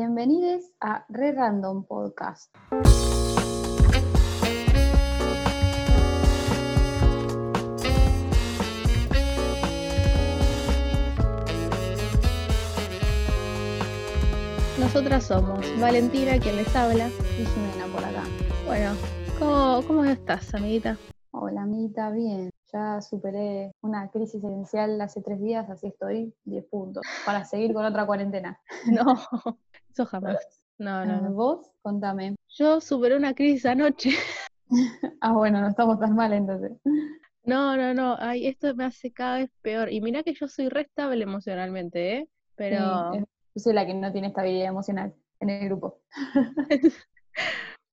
Bienvenidos a Re Random Podcast. Nosotras somos Valentina, quien les habla. Y Jimena por acá. Bueno, ¿cómo, cómo estás, amiguita? Hola, amiguita, bien. Ya superé una crisis existencial hace tres días, así estoy 10 puntos para seguir con otra cuarentena. No, eso jamás. No, no, Ah, no. ¿Vos? Contame. Yo superé una crisis anoche. Ah, bueno, no estamos tan mal entonces. No, no, no. Ay, esto me hace cada vez peor. Y mira que yo soy re estable emocionalmente, ¿eh? Pero, Sí, es- yo soy la que no tiene estabilidad emocional en el grupo.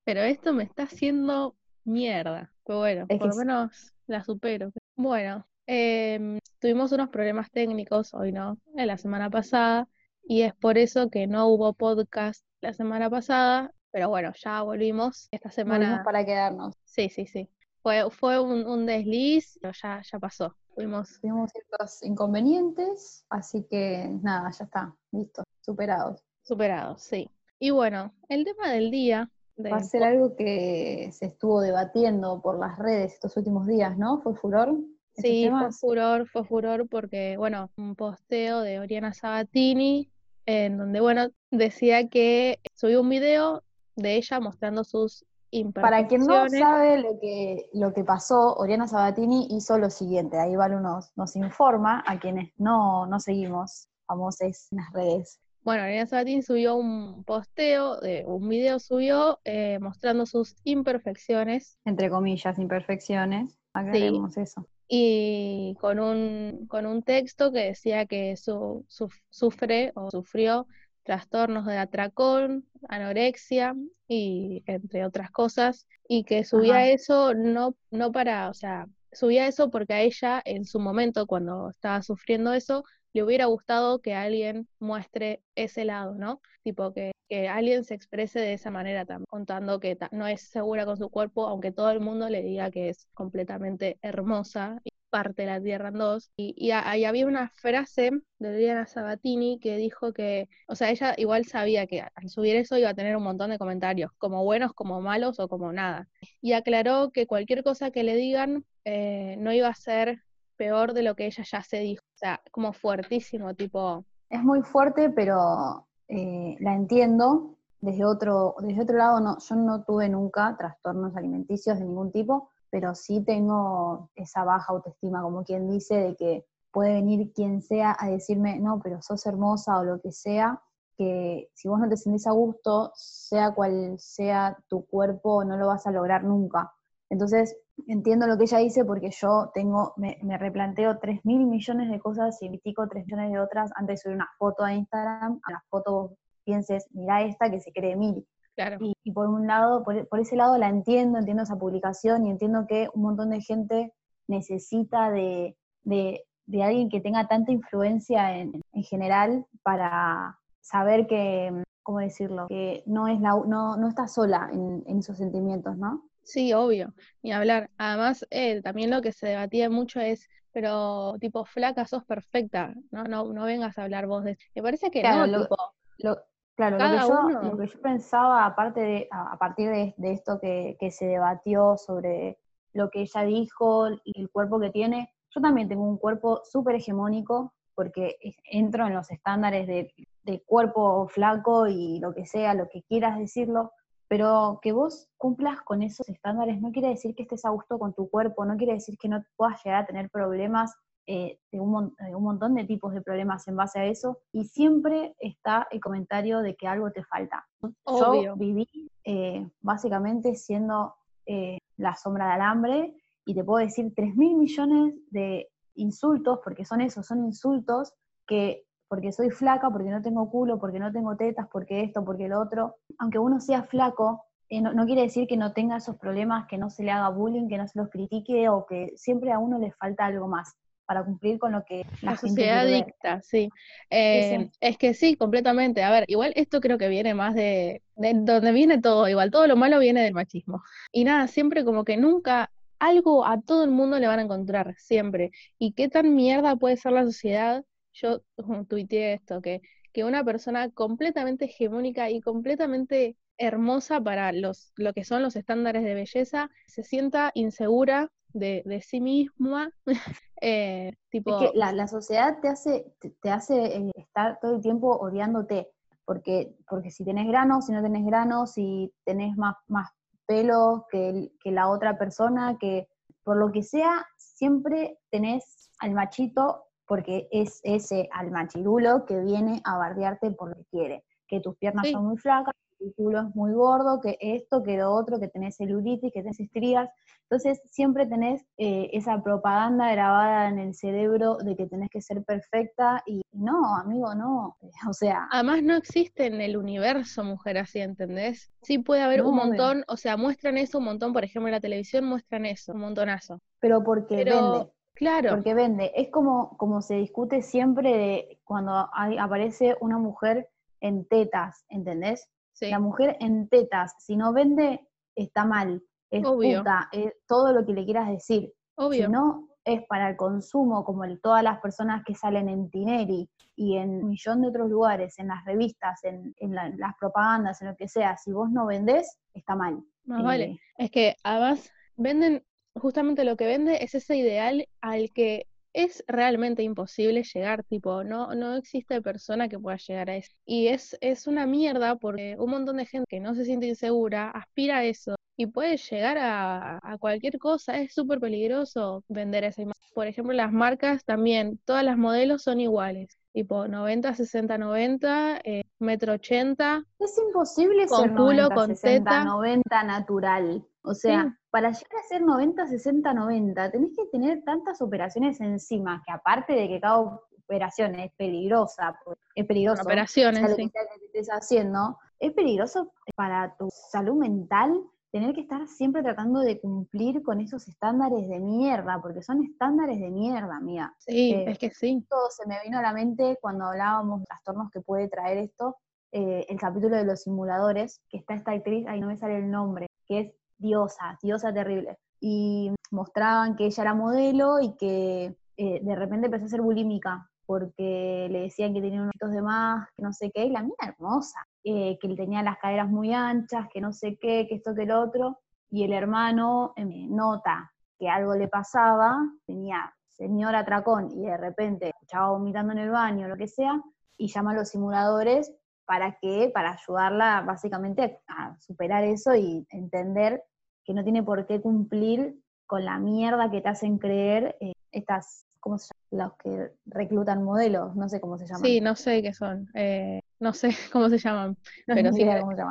pero esto me está haciendo mierda. Pero bueno, Es por lo menos la supero. Bueno, em, tuvimos unos problemas técnicos, hoy no, en la semana pasada, y es por eso que no hubo podcast la semana pasada, pero bueno, ya volvimos esta Volvimos semana. para quedarnos. Sí, sí, sí. Fue, fue un, un desliz, pero ya, ya pasó. Fuimos, Tuvimos ciertos inconvenientes, así que nada, ya está, listo, superados. superados, sí. Y bueno, el tema del día, de- Va a ser algo que se estuvo debatiendo por las redes estos últimos días, ¿no? ¿Fue furor? Sí, fue furor, fue furor porque, bueno, un posteo de Oriana Sabatini, en donde, bueno, decía que subió un video de ella mostrando sus Para quien no imperfecciones. sabe lo que, lo que pasó, Oriana Sabatini hizo lo siguiente, ahí Valu nos, nos informa a quienes no, no seguimos famosos en las redes. Bueno, Oriana Sabatini subió un posteo, de, un video subió eh, mostrando sus imperfecciones Entre comillas, imperfecciones, aclaremos eso. Y con un, con un texto que decía que su, su- sufre o sufrió trastornos de atracón, anorexia y entre otras cosas, y que subía Ajá. eso no, no para, o sea, subía eso porque a ella en su momento, cuando estaba sufriendo eso, le hubiera gustado que alguien muestre ese lado, ¿no? Tipo que, alguien se exprese de esa manera también, contando que no es segura con su cuerpo, aunque todo el mundo le diga que es completamente hermosa y parte la tierra en dos. Y, y había una frase de Adriana Sabatini que dijo que, o sea, ella igual sabía que al subir eso iba a tener un montón de comentarios, como buenos, como malos o como nada. Y aclaró que cualquier cosa que le digan eh, no iba a ser peor de lo que ella ya se dijo. O sea, como fuertísimo, tipo, Es muy fuerte, pero eh, la entiendo. Desde otro, desde otro lado, no, yo no tuve nunca trastornos alimenticios de ningún tipo, pero sí tengo esa baja autoestima, como quien dice, de que puede venir quien sea a decirme, no, pero sos hermosa o lo que sea, que si vos no te sentís a gusto, sea cual sea tu cuerpo, no lo vas a lograr nunca. Entonces, entiendo lo que ella dice porque yo tengo, me, me replanteo 3 mil millones de cosas y critico 3 millones de otras antes de subir una foto a Instagram, a la foto vos pienses, mirá esta que se cree mil. claro. Y, y por un lado, por, por ese lado la entiendo, entiendo esa publicación y entiendo que un montón de gente necesita de, de- de alguien que tenga tanta influencia en, en general para saber que, ¿cómo decirlo? Que no, es la, no, no está sola en, en esos sentimientos, ¿no? Sí, obvio, ni hablar. Además, eh, también lo que se debatía mucho es, pero tipo, flaca, sos perfecta, no, no, no vengas a hablar vos de... Me parece que Claro, no, lo- tipo, Lo, claro, lo que, yo, uno. lo que yo pensaba, aparte de, a, partir de, de esto que, que se debatió sobre lo que ella dijo y el cuerpo que tiene, yo también tengo un cuerpo súper hegemónico porque entro en los estándares de, de cuerpo flaco y lo que sea, lo que quieras decirlo, pero que vos cumplas con esos estándares no quiere decir que estés a gusto con tu cuerpo, no quiere decir que no puedas llegar a tener problemas eh, de, un, mon- de un montón de tipos de problemas en base a eso, y siempre está el comentario de que algo te falta. Obvio. Yo viví eh, básicamente siendo eh, la sombra de alambre, y te puedo decir 3 mil millones de insultos, porque son esos, son insultos que porque soy flaca, porque no tengo culo, porque no tengo tetas, porque esto, porque lo otro. Aunque uno sea flaco, eh, no, no quiere decir que no tenga esos problemas, que no se le haga bullying, que no se los critique o que siempre a uno le falta algo más para cumplir con lo que la, la sociedad dicta, sí. Eh, es que sí, completamente. A ver, igual esto creo que viene más de, de donde viene todo, igual todo lo malo viene del machismo. Y nada, siempre como que nunca algo a todo el mundo le van a encontrar, siempre. ¿Y qué tan mierda puede ser la sociedad? Yo tuiteé esto, que, que una persona completamente hegemónica y completamente hermosa para los, lo que son los estándares de belleza se sienta insegura de, de sí misma. eh, tipo... Es que la, la sociedad te hace, te, te hace eh, estar todo el tiempo odiándote, porque, porque si tenés granos, si no tenés granos, si tenés más, más pelo que, que la otra persona, que por lo que sea, siempre tenés al machito, porque es ese al machirulo que viene a bardearte por lo que quiere, que tus piernas Sí. son muy flacas, que tu culo es muy gordo, que esto, que lo otro, que tenés celulitis, que tenés estrías, entonces siempre tenés eh, esa propaganda grabada en el cerebro de que tenés que ser perfecta y no, amigo, no. O sea, Además no existe en el universo mujer así, ¿entendés? Sí puede haber No, un montón, o sea, muestran eso un montón, por ejemplo, en la televisión muestran eso, un montonazo. pero porque Pero, vende. Claro, Porque vende. Es como, como se discute siempre de cuando hay- aparece una mujer en tetas, ¿entendés? sí, La mujer en tetas, si no vende, está mal. Es Obvio. puta, es todo lo que le quieras decir. obvio. Si no es para el consumo, como el- todas las personas que salen en Tineri y en un millón de otros lugares, en las revistas, en, en la- las propagandas, en lo que sea, si vos no vendés, está mal. Más vale. Eh, Es que además venden, justamente lo que vende es ese ideal al que es realmente imposible llegar, tipo, no, no existe persona que pueda llegar a eso. Y es, es una mierda porque un montón de gente que no se siente insegura aspira a eso y puede llegar a, a cualquier cosa. Es súper peligroso vender esa imagen. Por ejemplo, las marcas también, todas las modelos son iguales. Tipo 90, 60, 90, eh, metro 80, Es imposible Con ser culo, 90, con 60, teta. 90 natural. O sea, Sí. para llegar a ser 90, 60, 90, tenés que tener tantas operaciones encima, que aparte de que cada operación es peligrosa, es peligroso, operaciones, sí. que estés haciendo, es peligroso para tu salud mental tener que estar siempre tratando de cumplir con esos estándares de mierda, porque son estándares de mierda, amiga. Sí, Eh, es que sí. Todo se me vino a la mente cuando hablábamos de trastornos que puede traer esto, eh, el capítulo de los simuladores, que está esta actriz, ahí no me sale el nombre, que es diosa, diosa terrible. Y mostraban que ella era modelo y que eh, de repente empezó a ser bulímica, porque le decían que tenía unos hitos de más, que no sé qué, y la mina hermosa, eh, que tenía las caderas muy anchas, que no sé qué, que esto, que lo otro, y el hermano eh, nota que algo le pasaba, tenía señor atracón y de repente escuchaba vomitando en el baño, lo que sea, y llama a los simuladores para que, para ayudarla básicamente a superar eso y entender que no tiene por qué cumplir con la mierda que te hacen creer eh, estas, ¿cómo se llama? Los que reclutan modelos, no sé cómo se llaman. Sí, no sé qué son. eh, no sé cómo se llaman, No pero sí, cómo se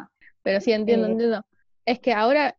pero sí entiendo, Eh, entiendo. Es que ahora,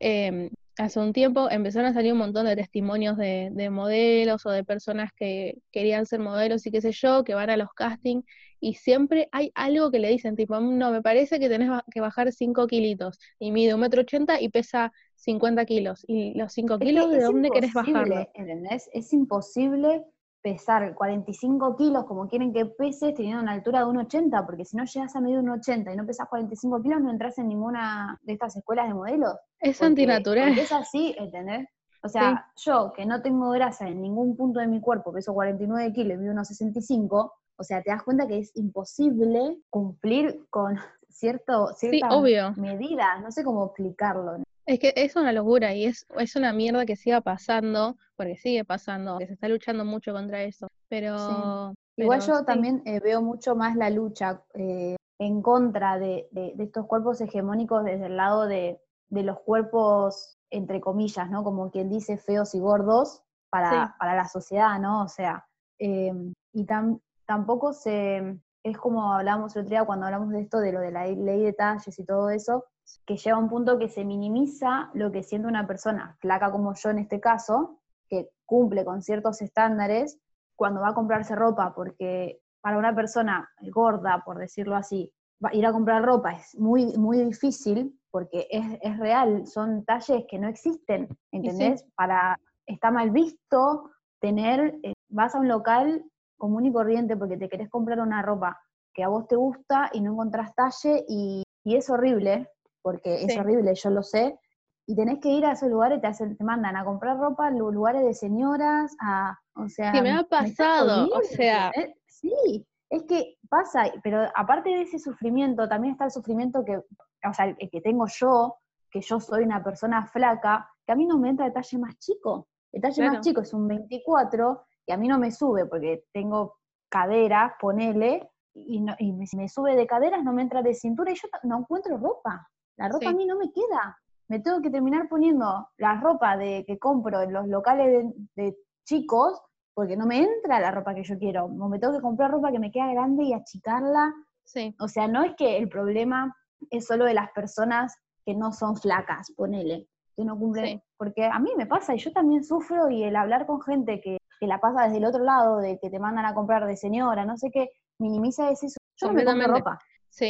hace un tiempo, empezaron a salir un montón de testimonios de, de modelos o de personas que querían ser modelos y qué sé yo, que van a los castings y siempre hay algo que le dicen, tipo, "Mm, no, me parece que tenés que bajar 5 kilitos y mide un metro ochenta y pesa 50 kilos. ¿Y los 5 Es que kilos de dónde querés bajarlo? ¿entendés? Es imposible pesar 45 kilos como quieren que peses teniendo una altura de 1,80, porque si no llegas a medir 1,80 y no pesas 45 kilos, no entras en ninguna de estas escuelas de modelos. Es Porque, antinatural. porque es así, ¿entendés? O sea, yo que no tengo grasa en ningún punto de mi cuerpo, peso 49 kilos y mido unos 65, o sea, te das cuenta que es imposible cumplir con cierto, Sí, ciertas obvio. medidas, no sé cómo explicarlo. Es que es una locura y es, es una mierda que siga pasando, porque sigue pasando, que se está luchando mucho contra eso. Pero, Igual pero yo sí, también eh, veo mucho más la lucha eh, en contra de, de- de estos cuerpos hegemónicos desde el lado de, de los cuerpos, entre comillas, ¿no? Como quien dice feos y gordos para, para la sociedad, ¿no? O sea, eh, y tam- tampoco se, es como hablábamos el otro día cuando hablamos de esto, de lo de la ley de talles y todo eso, que llega a un punto que se minimiza lo que siente una persona flaca como yo en este caso, que cumple con ciertos estándares, cuando va a comprarse ropa, porque para una persona gorda, por decirlo así, va- ir a comprar ropa es muy, muy difícil, porque es, es real, son talles que no existen, ¿entendés? Para, está mal visto tener, eh, vas a un local común y corriente porque te querés comprar una ropa que a vos te gusta y no encontrás talle y, y es horrible, porque es horrible, yo lo sé, y tenés que ir a esos lugares, te, hacen, te mandan a comprar ropa lugares de señoras, a, o sea... Sí, me ha pasado, o sea, ¿entendés? Sí, Es que pasa, pero aparte de ese sufrimiento, también está el sufrimiento que, o sea, el que tengo yo, que yo soy una persona flaca, que a mí no me entra el talle más chico. El talle más chico es un 24 y a mí no me sube porque tengo caderas, ponele, y, no, y me, si me sube de caderas no me entra de cintura y yo no encuentro ropa. La ropa a mí no me queda. Me tengo que terminar poniendo la ropa de que compro en los locales de, chicos porque no me entra la ropa que yo quiero. O me tengo que comprar ropa que me queda grande y achicarla. Sí. O sea, no es que el problema es solo de las personas que no son flacas, ponele, que no cumplen. Porque a mí me pasa y yo también sufro y el hablar con gente que, que la pasa desde el otro lado, de que te mandan a comprar de señora, no sé qué, minimiza ese yo no me compro ropa.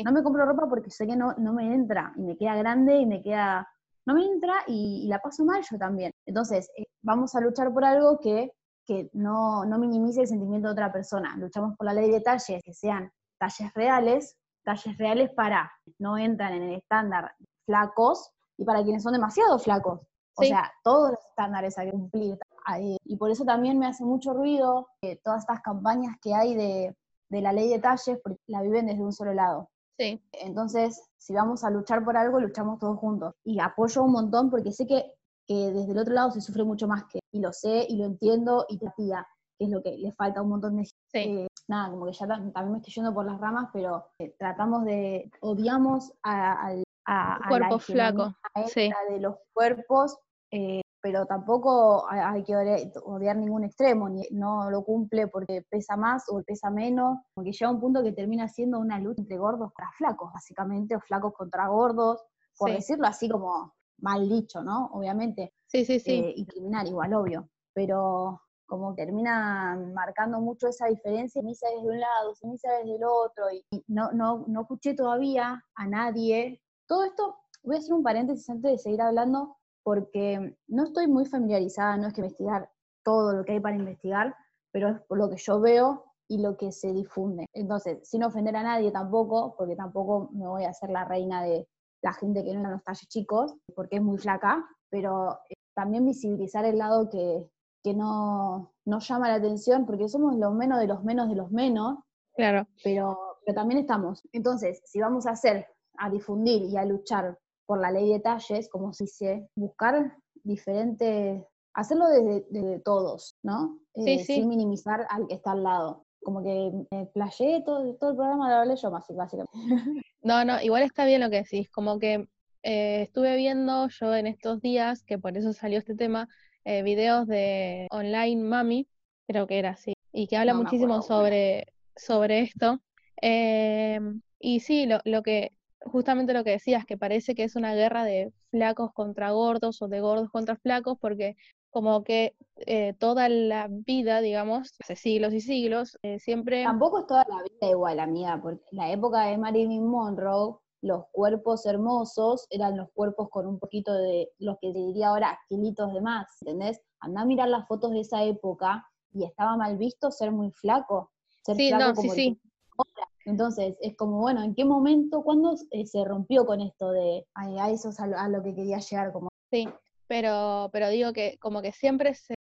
No me compro ropa porque sé que no, no me entra y me queda grande y me queda... No me entra y, la paso mal yo también. Entonces, eh, vamos a luchar por algo que, que no, no minimice el sentimiento de otra persona. Luchamos por la ley de talles, que sean talles reales, talles reales para no entran en el estándar flacos y para quienes son demasiado flacos. O sea, todos los estándares hay que cumplir. Y por eso también me hace mucho ruido que todas estas campañas que hay de, de la ley de talles porque la viven desde un solo lado. Sí. Entonces, si vamos a luchar por algo, luchamos todos juntos. Y apoyo un montón porque sé que, que desde el otro lado se sufre mucho más que, y lo sé, y lo entiendo, y te tía, que es lo que le falta a un montón de gente. Sí. Eh, nada, como que ya también me estoy yendo por las ramas, pero eh, tratamos de, odiamos a, a, a, cuerpo flaco, sí. de los cuerpos eh, pero tampoco hay que odiar ningún extremo, ni, no lo cumple porque pesa más o pesa menos, porque llega un punto que termina siendo una lucha entre gordos contra flacos, básicamente, o flacos contra gordos, por decirlo así como mal dicho, ¿no? Obviamente. Sí, sí, sí. Eh, y criminal, igual, obvio. Pero como termina marcando mucho esa diferencia, misa desde un lado, misa desde el otro, y no, no, no escuché todavía a nadie. Todo esto, voy a hacer un paréntesis antes de seguir hablando, porque no estoy muy familiarizada, no es que investigar todo lo que hay para investigar, pero es por lo que yo veo y lo que se difunde. Entonces, sin ofender a nadie tampoco, porque tampoco me voy a hacer la reina de la gente que no en los talles chicos, porque es muy flaca, pero eh, también visibilizar el lado que, que no, no llama la atención, porque somos los menos de los menos de los menos, claro. pero, pero también estamos. Entonces, si vamos a hacer, a difundir y a luchar por la ley de talles, como se dice, buscar diferentes, hacerlo desde, todos, ¿no? Sí, eh, sí. Sin minimizar al que está al lado. Como que playé todo, todo el programa, lo hablé yo básicamente. No, no, igual está bien lo que decís, como que eh, estuve viendo yo en estos días, que por eso salió este tema, eh, videos de Online Mami, creo que era así, y que habla muchísimo sobre, sobre esto. y sí, lo, lo, que justamente lo que decías, que parece que es una guerra de flacos contra gordos o de gordos contra flacos, porque como que eh, toda la vida, digamos, hace siglos y siglos, eh, siempre... Tampoco es toda la vida igual, amiga, porque en la época de Marilyn Monroe, los cuerpos hermosos eran los cuerpos con un poquito de, los que te diría ahora, kilitos de más, ¿entendés? Anda a mirar las fotos de esa época y estaba mal visto ser muy flaco. Ser sí, flaco no, como sí, sí. Entonces, es como, bueno, ¿en qué momento, cuándo eh, se rompió con esto de, a eso es a lo, que quería llegar? Como... Sí, pero, pero digo que como que siempre se,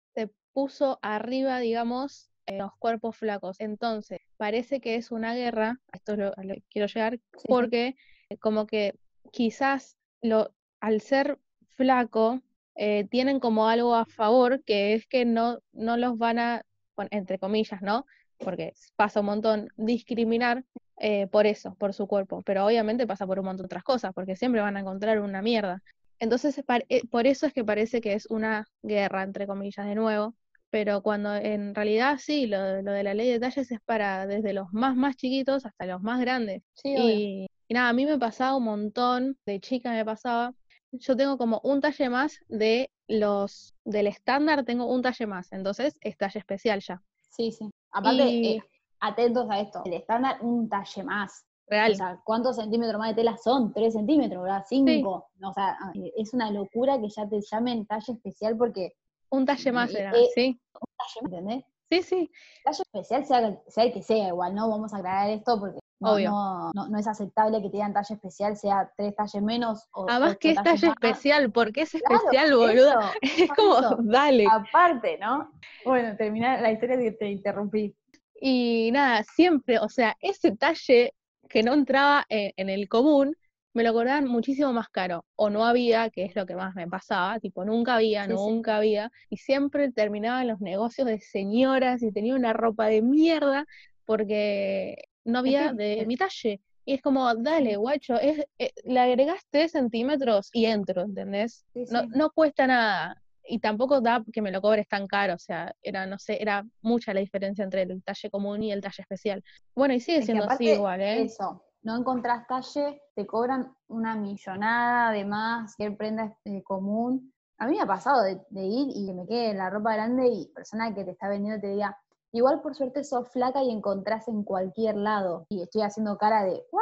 puso arriba, digamos, los cuerpos flacos. Entonces, parece que es una guerra, esto es lo, a lo que quiero llegar, porque como que quizás lo, al ser flaco, eh, tienen como algo a favor, que es que no, no los van a, entre comillas, ¿no? porque pasa un montón discriminar eh, por eso, por su cuerpo, pero obviamente pasa por un montón de otras cosas, porque siempre van a encontrar una mierda. Entonces, eh, por eso es que parece que es una guerra, entre comillas, de nuevo, pero cuando en realidad sí, lo, de la ley de talles es para desde los más, más chiquitos hasta los más grandes. y, y, nada, a mí me pasaba un montón, de chica me pasaba, yo tengo como un talle más de los del estándar, tengo un talle más, entonces es talle especial ya. Sí, sí. Aparte, eh, atentos a esto, el estándar un talle más. Real. O sea, ¿cuántos centímetros más de tela son? ¿Tres centímetros, ¿verdad? ¿Cinco? O sea, eh, es una locura que ya te llamen talle especial porque... Un talle más era, sí. Un talle más, ¿entendés? Sí, sí. Talle especial sea, sea el que sea, igual, ¿no? Vamos a aclarar esto porque no, no, no, es aceptable que te digan talle especial, sea tres talles menos. O Además, que es talle especial? ¿Por qué es especial, boludo? es como, dale. Aparte, ¿no? Bueno, terminar la historia que te interrumpí. Y nada, siempre, o sea, ese talle que no entraba en, el común, me lo cobraban muchísimo más caro. O no había, que es lo que más me pasaba, tipo, nunca había, nunca había. Y siempre terminaba en los negocios de señoras y tenía una ropa de mierda porque no había de mi talle. Y es como, dale, guacho, es, eh, le agregas tres centímetros y entro, ¿entendés? no, no cuesta nada y tampoco da que me lo cobres tan caro, o sea, era, no sé, era mucha la diferencia entre el talle común y el talle especial. Bueno, y sigue siendo así igual, ¿eh? Eso, no encontrás talle, te cobran una millonada de más que prenda eh, común. A mí me ha pasado de, ir y que me quede la ropa grande y persona que te está vendiendo te diga, igual por suerte sos flaca y encontrás en cualquier lado. Y estoy haciendo cara de, ¿what?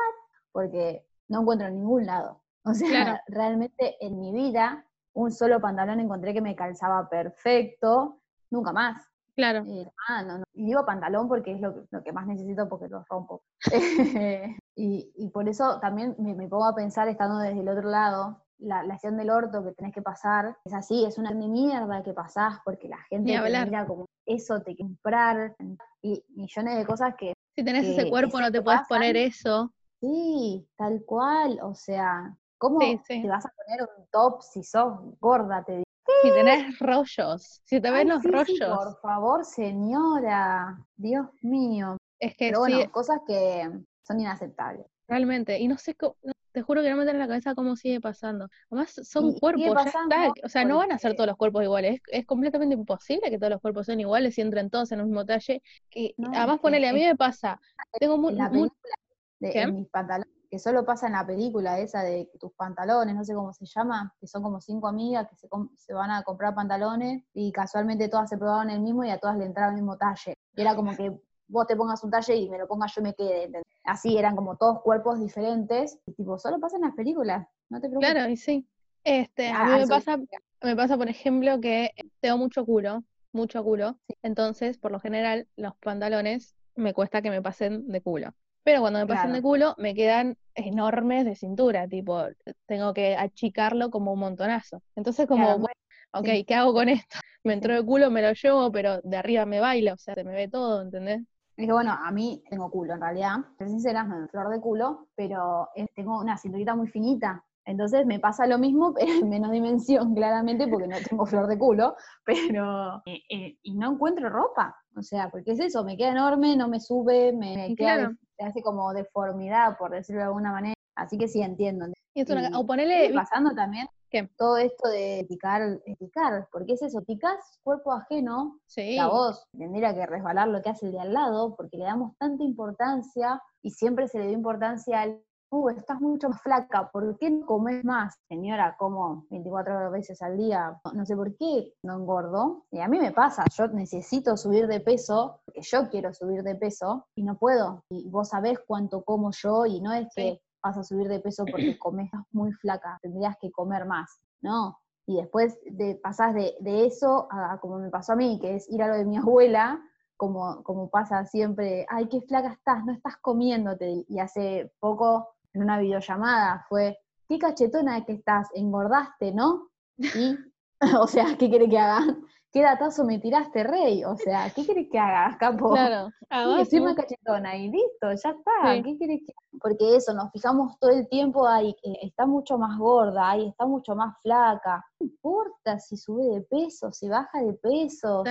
Porque no encuentro en ningún lado. O sea, realmente en mi vida un solo pantalón encontré que me calzaba perfecto, nunca más. Claro. ah, no, no. Y digo pantalón porque es lo que, lo que más necesito porque lo rompo. y, y, por eso también me, pongo a pensar, estando desde el otro lado, la, la acción del orto que tenés que pasar es así, es una mierda que pasás porque la gente te mira como eso, te comprar y millones de cosas que. Si tenés ese cuerpo, no te puedes poner eso. Sí, tal cual, o sea, ¿Cómo te vas a poner un top si sos gorda? Te digo. Si tenés rollos, si te ven los rollos. por favor, señora, Dios mío. Es que Pero bueno, cosas que son inaceptables. Realmente, y no sé, te juro que no me en la cabeza cómo sigue pasando. Además, son cuerpos, ya está. O sea, no van a ser todos los cuerpos iguales. Es, completamente imposible que todos los cuerpos sean iguales y entren todos en el mismo talle. Además, ponele, a mí me pasa. Tengo muy, de, mis pantalones que solo pasa en la película esa de tus pantalones, no sé cómo se llama, que son como cinco amigas que se, van a comprar pantalones y casualmente todas se probaban el mismo y a todas le entraba el mismo talle. Y era como que vos te pongas un talle y me lo pongas yo y me quede. Así eran como todos cuerpos diferentes. Y tipo, solo pasa en las películas, no te preocupes. Claro, y sí. Este, a mí me pasa, me pasa, por ejemplo, que tengo mucho culo, mucho culo. Entonces, por lo general, los pantalones me cuesta que me pasen de culo. Pero cuando me pasan de culo, me quedan enormes de cintura, tipo, tengo que achicarlo como un montonazo. Entonces, como, bueno, ok, ¿qué hago con esto? Me entró de culo, me lo llevo, pero de arriba me baila, o sea, se me ve todo, ¿entendés? Es que bueno, a mí tengo culo en realidad, ser sincera, me flor de culo, pero tengo una cinturita muy finita, entonces me pasa lo mismo, pero en menos dimensión, claramente, porque no tengo flor de culo, pero. Eh, eh, y no encuentro ropa. O sea, porque es eso, me queda enorme, no me sube, me, queda, hace como deformidad, por decirlo de alguna manera. Así que sí entiendo. Y esto, o ponerle. pasando también todo esto de picar, picar, porque es eso, picás cuerpo ajeno, sí. a vos tendría que resbalar lo que hace el de al lado, porque le damos tanta importancia y siempre se le dio importancia al uh, estás mucho más flaca, ¿por qué no comes más? Señora, como 24 veces al día, no sé por qué no engordo. Y a mí me pasa, yo necesito subir de peso, porque yo quiero subir de peso y no puedo. Y vos sabés cuánto como yo y no es que vas a subir de peso porque comes muy flaca, tendrías que comer más. No, y después de, pasás de, eso a como me pasó a mí, que es ir a lo de mi abuela, como, como pasa siempre, ay, qué flaca estás, no estás comiéndote. Y hace poco en una videollamada fue, qué cachetona que estás, engordaste, ¿no? Y, o sea, ¿qué quiere que haga? ¿Qué datazo me tiraste, rey? O sea, ¿qué quieres que haga, capo? Claro, sí, soy más cachetona y listo, ya está. ¿Qué quieres que Porque eso, nos fijamos todo el tiempo ahí, está mucho más gorda, ahí está mucho más flaca. No importa si sube de peso, si baja de peso.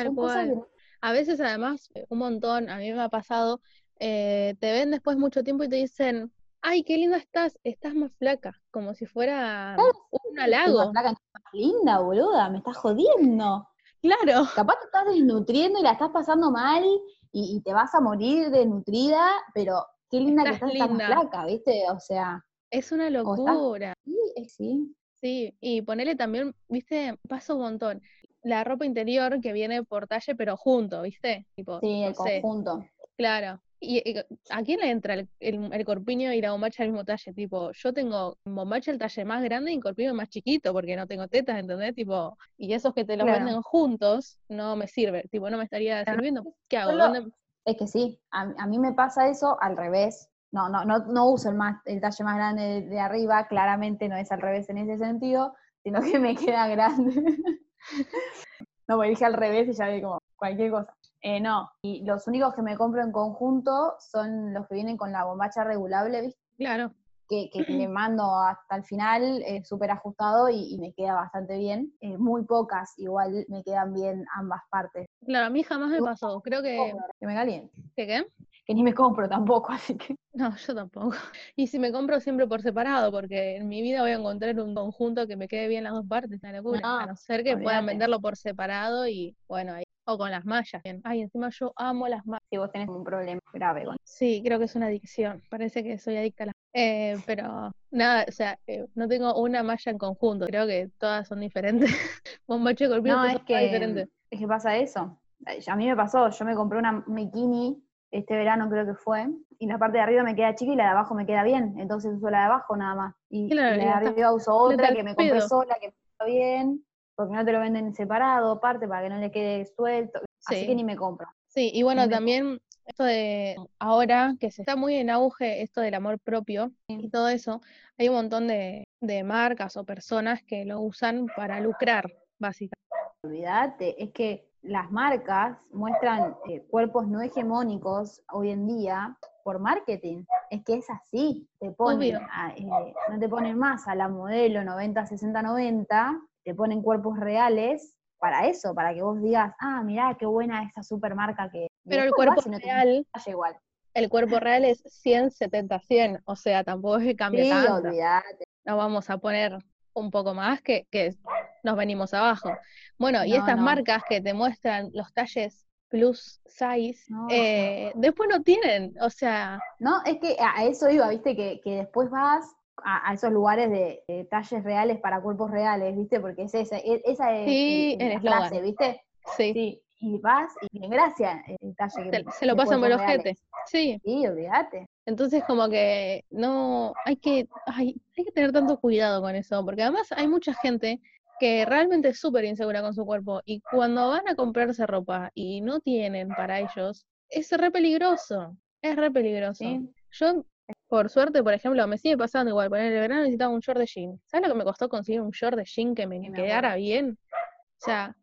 A veces, además, un montón, a mí me ha pasado, eh, te ven después mucho tiempo y te dicen, ay, qué linda estás, estás más flaca, como si fuera un halago. Más flaca, más linda, boluda, me estás jodiendo. Claro. Capaz te estás desnutriendo y la estás pasando mal y, te vas a morir desnutrida, pero qué linda que estás, estás más flaca, ¿viste? O sea. Es una locura. Sí, sí. Sí, y ponerle también, viste, paso un montón. La ropa interior que viene por talle, pero junto, ¿viste? sí, el conjunto. Claro. ¿Y, a quién le entra el, el, corpiño y la bombacha al mismo talle? Tipo, yo tengo bombacha el talle más grande y corpiño más chiquito porque no tengo tetas, ¿entendés? Tipo, y esos que te los venden juntos no me sirve, tipo, no me estaría sirviendo. ¿Qué hago? Es que sí, a, mí me pasa eso al revés. No, no, no, no uso el, más, el talle más grande de, arriba, claramente no es al revés en ese sentido, sino que me queda grande. no, me dije al revés y ya vi como, cualquier cosa. Eh, no, y los únicos que me compro en conjunto son los que vienen con la bombacha regulable, ¿viste? Claro. Que, que le mando hasta el final eh, súper ajustado y, y me queda bastante bien. Eh, muy pocas, igual me quedan bien ambas partes. Claro, a mí jamás me pasó. Creo que. Que me caliente. ¿Qué qué? Que ni me compro tampoco, así que. No, yo tampoco. Y si me compro siempre por separado, porque en mi vida voy a encontrar un conjunto que me quede bien las dos partes, una locura. No, a no ser que puedan venderlo por separado y bueno, ahí. O con las mallas. bien. Ay, encima yo amo las mallas. Si vos tenés un problema grave con Sí, creo que es una adicción. Parece que soy adicta a las eh, pero nada, o sea, eh, no tengo una malla en conjunto. Creo que todas son diferentes. Bombacho y corpiño No, es que, diferentes. es que pasa eso. A mí me pasó, yo me compré una bikini este verano creo que fue, y la parte de arriba me queda chica y la de abajo me queda bien, entonces uso la de abajo nada más. Y, la de arriba uso otra que me compré sola, que me queda bien, porque no te lo venden separado, aparte, para que no le quede suelto. Así Sí. que ni me compro. Sí, y bueno, también esto de ahora que se está muy en auge esto del amor propio y todo eso, hay un montón de, de marcas o personas que lo usan para lucrar, básicamente. Olvídate, es que las marcas muestran eh, cuerpos no hegemónicos hoy en día por marketing. Es que es así, te ponen, a- eh, no te ponen más a la modelo 90, 60, 90, te ponen cuerpos reales para eso, para que vos digas, ah, mirá, qué buena esta super marca que... Pero el cuerpo no real, igual. el cuerpo real es 100, 70, 100, o sea, tampoco es que cambie Sí, tanto. olvídate. No vamos a poner un poco más que, que nos venimos abajo. Bueno, y No, estas no. marcas que te muestran los talles plus size, No, eh, después no tienen, o sea, No, es que a a eso iba, viste, que, que después vas a, a esos lugares de, de talles reales para cuerpos reales, viste, porque es esa, e- esa es Sí, el- el la frase, viste. sí, Sí, y vas y bien, gracias el talle que se, se lo pasan por reales. ojete. Sí, Sí, olvídate. entonces como que no, hay que, ay, hay que tener tanto cuidado con eso, porque además hay mucha gente que realmente es súper insegura con su cuerpo y cuando van a comprarse ropa y no tienen para ellos, es re peligroso, es re peligroso. Sí. Yo, por suerte, por ejemplo, me sigue pasando igual, por el verano necesitaba un short de jean. ¿Sabes lo que me costó conseguir un short de jean que me quedara acuerdo. bien? O sea,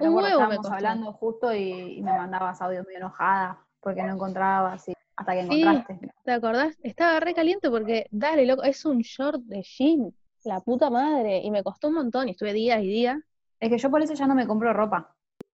Me un huevo me estábamos costó. hablando justo y, y me mandabas audio muy enojada porque no encontrabas y hasta que Sí. encontraste. ¿Te acordás? Estaba re caliente porque, dale, loco, es un short de jean, la puta madre, y me costó un montón, y estuve días y días. Es que yo por eso ya no me compro ropa.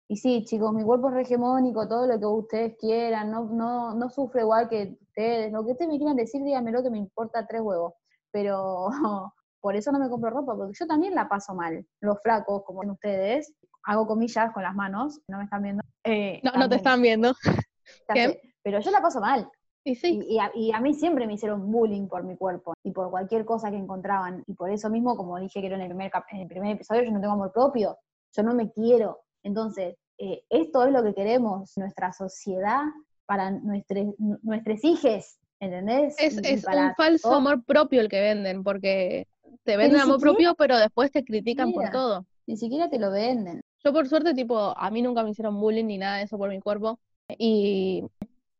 Y sí, chicos, mi cuerpo es hegemónico, todo lo que ustedes quieran, no, no, no sufre igual que ustedes. Lo que ustedes me quieran decir, díganmelo que me importa tres huevos. Pero por eso no me compro ropa, porque yo también la paso mal. Los flacos, como ven ustedes, hago comillas con las manos, no me están viendo. eh, No, no te están viendo. ¿Qué? Pero yo la paso mal. Y sí, Y, y a, y a mí siempre me hicieron bullying por mi cuerpo y por cualquier cosa que encontraban. Y por eso mismo, como dije que era en el primer, en el primer episodio, yo no tengo amor propio. Yo no me quiero. Entonces, eh, esto es lo que queremos, nuestra sociedad para nuestros nuestros hijos, ¿entendés? es, un falso todo. amor propio el que venden, porque te venden amor siquiera- propio, pero después te critican por todo. Ni siquiera te lo venden. Yo por suerte, tipo, a mí nunca me hicieron bullying ni nada de eso por mi cuerpo. Y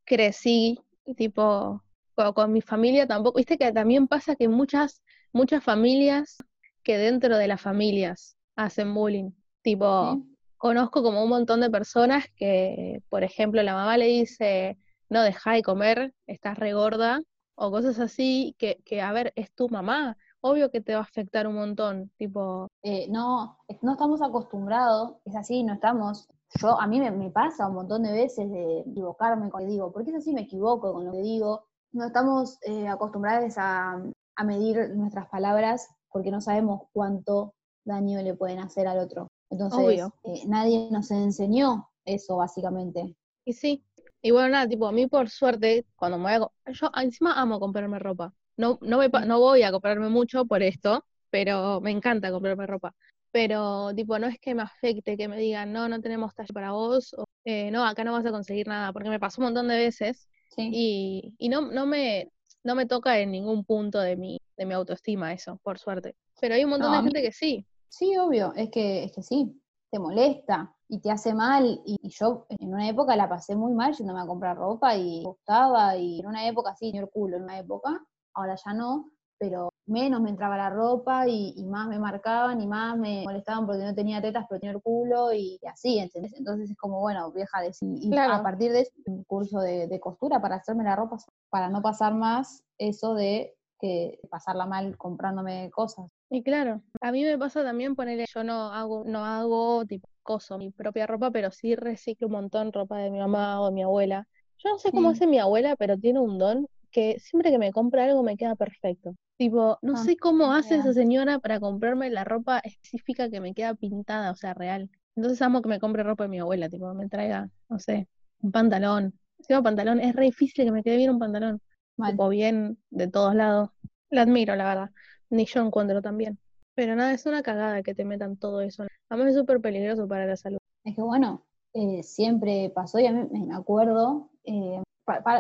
crecí, tipo, con, con mi familia tampoco. Viste que también pasa que muchas, muchas familias que dentro de las familias hacen bullying. Tipo, ¿sí? Conozco como un montón de personas que, por ejemplo, la mamá le dice, no, deja de comer, estás regorda, o cosas así, que, que, a ver, es tu mamá, obvio que te va a afectar un montón, tipo, Eh, no, no estamos acostumbrados, es así, no estamos. Yo, a mí me, me pasa un montón de veces de equivocarme con lo que digo, porque es así, me equivoco con lo que digo. No estamos eh, acostumbrados a, a medir nuestras palabras porque no sabemos cuánto daño le pueden hacer al otro. Entonces, eh, nadie nos enseñó eso, básicamente. y sí. Y bueno, nada, tipo, a mí por suerte, cuando me voy a... Yo encima amo comprarme ropa. No, no, me, no voy a comprarme mucho por esto, pero me encanta comprarme ropa. Pero, tipo, no es que me afecte que me digan, no, no tenemos talle para vos, o eh, no, acá no vas a conseguir nada, porque me pasó un montón de veces Sí. y, y no, no me, no me toca en ningún punto de mi, de mi autoestima eso, por suerte. Pero hay un montón No, de mí- gente que sí. Sí, obvio, es que, es que sí, te molesta y te hace mal. Y, y yo en una época la pasé muy mal yéndome a comprar ropa y gustaba. Y en una época sí, señor culo, en una época, ahora ya no, pero menos me entraba la ropa y, más me marcaban y más me molestaban porque no tenía tetas pero tenía el culo y, así, ¿entendés? Entonces es como, bueno, vieja de y a partir de ese un curso de, costura para hacerme la ropa, para no pasar más eso de que pasarla mal comprándome cosas. Y claro, a mí me pasa también ponerle, yo no hago, no hago tipo coso, mi propia ropa, pero sí reciclo un montón ropa de mi mamá o de mi abuela. Yo no sé cómo hace mi abuela, pero tiene un don que siempre que me compra algo me queda perfecto. Tipo, no ah, sé cómo hace esa señora para comprarme la ropa específica que me queda pintada, o sea, real. Entonces amo que me compre ropa de mi abuela, tipo, me traiga, no sé, un pantalón. Si un pantalón, es re difícil que me quede bien un pantalón. Tipo, bien de todos lados. La admiro, la verdad. Ni yo encuentro también. Pero nada, es una cagada que te metan todo eso. A mí es súper peligroso para la salud. Es que bueno, eh, siempre pasó y a mí me acuerdo. Eh,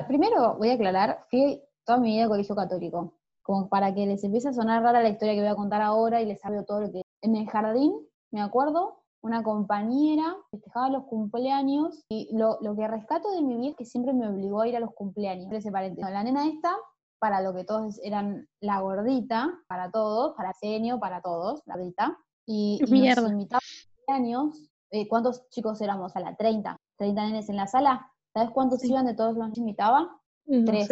primero voy a aclarar, fui toda mi vida al colegio católico como para que les empiece a sonar rara la historia que voy a contar ahora y les hablo todo lo que... En el jardín, me acuerdo, una compañera festejaba los cumpleaños y lo, que rescato de mi vida es que siempre me obligó a ir a los cumpleaños. Ese la nena esta, para lo que todos eran la gordita, para todos, para Senio, para todos, la gordita. Y, y nos invitaba a cumpleaños. Eh, ¿Cuántos chicos éramos a la 30? 30 nenes en la sala. ¿Sabes cuántos iban de todos los que invitaba? tres.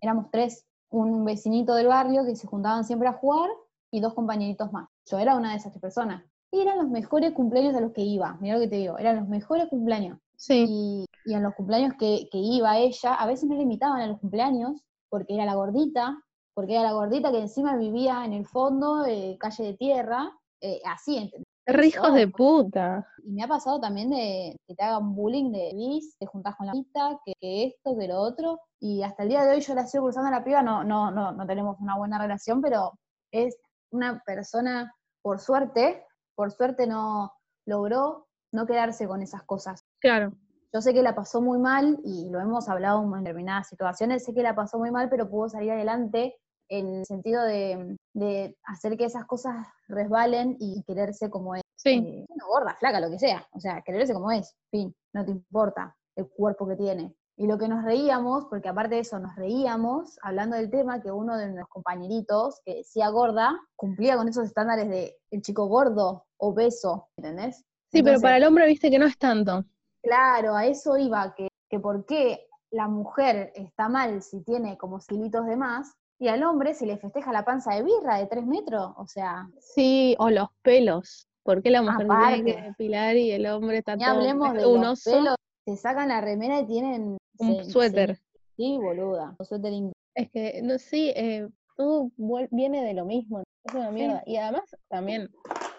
éramos tres un vecinito del barrio que se juntaban siempre a jugar y dos compañeritos más. Yo era una de esas tres personas. Eran los mejores cumpleaños a los que iba, mira lo que te digo, eran los mejores cumpleaños. Sí. Y, y en los cumpleaños que, iba ella, a veces no le invitaban a los cumpleaños porque era la gordita, porque era la gordita que encima vivía en el fondo, calle de tierra, eh, así, ¿entendés? Hijos de puta. Y me ha pasado también de que te hagan bullying de bis, te juntás con la pista, que, que, esto, que lo otro. Y hasta el día de hoy yo la sigo cruzando a la piba, no, no, no, no tenemos una buena relación, pero es una persona, por suerte, por suerte no logró no quedarse con esas cosas. Claro. Yo sé que la pasó muy mal y lo hemos hablado en determinadas situaciones, sé que la pasó muy mal, pero pudo salir adelante en el sentido de, hacer que esas cosas resbalen y quererse como es. Sí. Eh, gorda, flaca, lo que sea. O sea, quererse como es, fin, no te importa el cuerpo que tiene. Y lo que nos reíamos, porque aparte de eso nos reíamos, hablando del tema, que uno de nuestros compañeritos que decía gorda, cumplía con esos estándares de el chico gordo, obeso, ¿entendés? Sí, pero para el hombre viste que no es tanto. Claro, a eso iba, que, que por qué la mujer está mal si tiene como kilitos de más, y al hombre se le festeja la panza de birra de tres metros, o sea. Sí, o los pelos. ¿Por qué la mujer tiene que depilar y el hombre está todo hablemos de los pelos, se sacan la remera y tienen un suéter. sí, boluda, un suéter Es que, no, sí, eh, todo viene de lo mismo, es una mierda. Y además también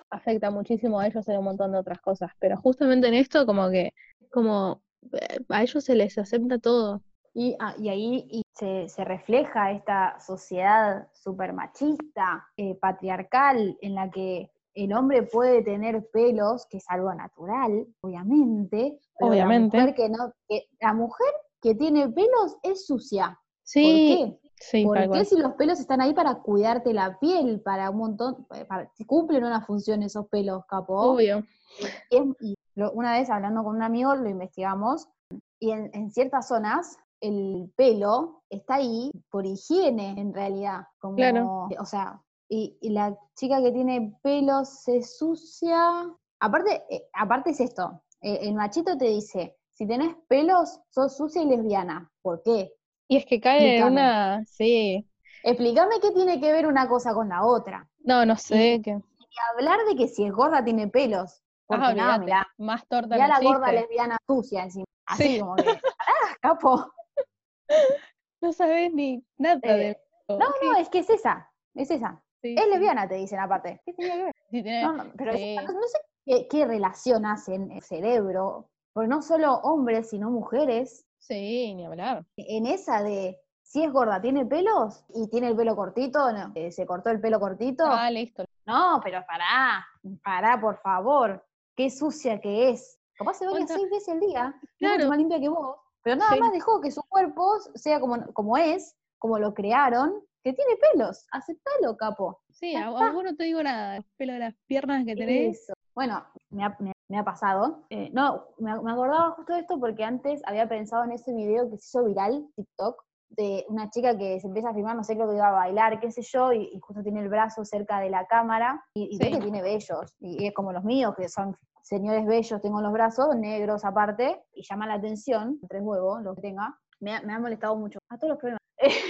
afecta muchísimo a ellos en un montón de otras cosas, pero justamente en esto como que, como eh, a ellos se les acepta todo. Y, ah, y ahí se, se, refleja esta sociedad súper machista, eh, patriarcal, en la que el hombre puede tener pelos, que es algo natural, obviamente. obviamente. La mujer que, no, que, la mujer que tiene pelos es sucia. Sí. ¿Por qué? Sí, Porque si los pelos están ahí para cuidarte la piel, para un montón, para, cumplen una función esos pelos, capo. Obvio. Y, una vez hablando con un amigo lo investigamos, y en, en ciertas zonas el pelo está ahí por higiene en realidad. Como, claro. O sea, y, la chica que tiene pelo se sucia. Aparte, eh, aparte es esto, eh, el machito te dice, si tenés pelos, sos sucia y lesbiana. ¿Por qué? Y es que cae una, sí. Explícame qué tiene que ver una cosa con la otra. No, no sé. Y, hablar de que si es gorda tiene pelos. Porque ah, nada, más torta Ya la gorda lesbiana sucia encima. Así como que, ¡ah, capo! No sabes ni nada de eh, No, no, es que es esa, es esa. es lesbiana, te dicen aparte. ¿Qué tiene que ver? no, no, pero no sé qué, relación hace en el cerebro, porque no solo hombres, sino mujeres. Sí, ni hablar. En esa de, si es gorda, tiene pelos y tiene el pelo cortito, no, eh, se cortó el pelo cortito. Ah, listo. No, pero pará, pará, por favor. Qué sucia que es. Capaz se baña seis veces al día, claro. mucho más limpia que vos. Pero nada más dejó que su cuerpo sea como, como es, como lo crearon, que tiene pelos. Aceptalo, capo. Sí, a, vos no te digo nada. El pelo de las piernas que tenés. Bueno, me ha, pasado. Eh, no, me, acordaba justo de esto porque antes había pensado en ese video que se hizo viral, TikTok, de una chica que se empieza a filmar, no sé, creo que iba a bailar, qué sé yo, y, justo tiene el brazo cerca de la cámara, y, ve que tiene vellos, y, es como los míos, que son señores bellos, tengo los brazos negros aparte, y llama la atención, tres huevos, lo que tenga, me ha, molestado mucho. A todos los.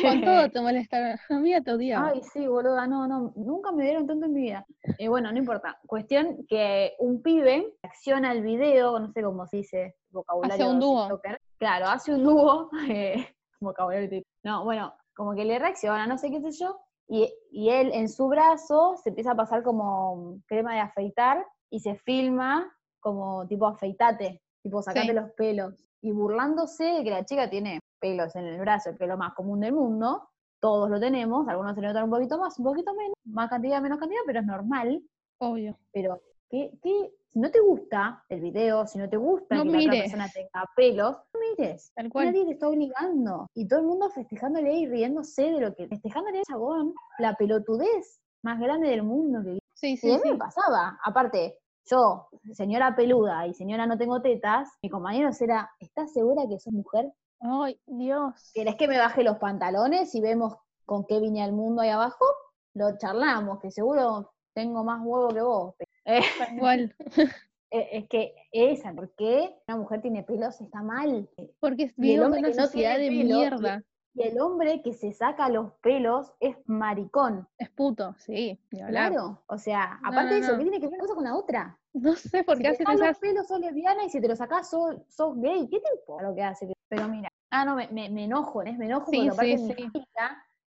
Con todo te molesta. A mí te odiaba. Ay, sí, boluda, no, no, nunca me dieron tanto en mi vida. Eh, bueno, no importa. Cuestión que un pibe acciona el video, no sé cómo se dice, vocabulario. Hace un dúo. Claro, hace un dúo, eh, vocabulario. No, bueno, como que le reacciona, no sé qué sé yo, y, y él en su brazo se empieza a pasar como crema de afeitar y se filma como tipo afeitate, tipo sacate los pelos y burlándose de que la chica tiene pelos en el brazo, el pelo más común del mundo, todos lo tenemos, algunos se notan un poquito más, un poquito menos, más cantidad, menos cantidad, pero es normal. Obvio. Pero, ¿qué, qué? si no te gusta el video, si no te gusta que la otra persona tenga pelos, no mires. Tal cual. Nadie te está obligando. Y todo el mundo festejándole y riéndose de lo que, festejándole a chabón, la pelotudez más grande del mundo que Sí, sí, y a mí me pasaba. Aparte, yo, señora peluda y señora no tengo tetas, mi compañero era, ¿estás segura que sos mujer? Ay, Dios. ¿Querés que me baje los pantalones y vemos con qué vine al mundo ahí abajo? Lo charlamos, que seguro tengo más huevo que vos. Igual. Eh, es que esa, ¿por qué una mujer tiene pelos está mal? Porque vivimos en una sociedad de mierda. Y el hombre que se saca los pelos es maricón. Es puto, sí. Claro. O sea, aparte de eso, ¿qué tiene que ver una cosa con la otra? No sé por qué hace te los pelos sos lesbiana y si te los sacás sos, gay. ¿Qué importa lo que hace? Pero mira, ah, no, me, me, me enojo, ¿eh? Me enojo porque aparte sí, mi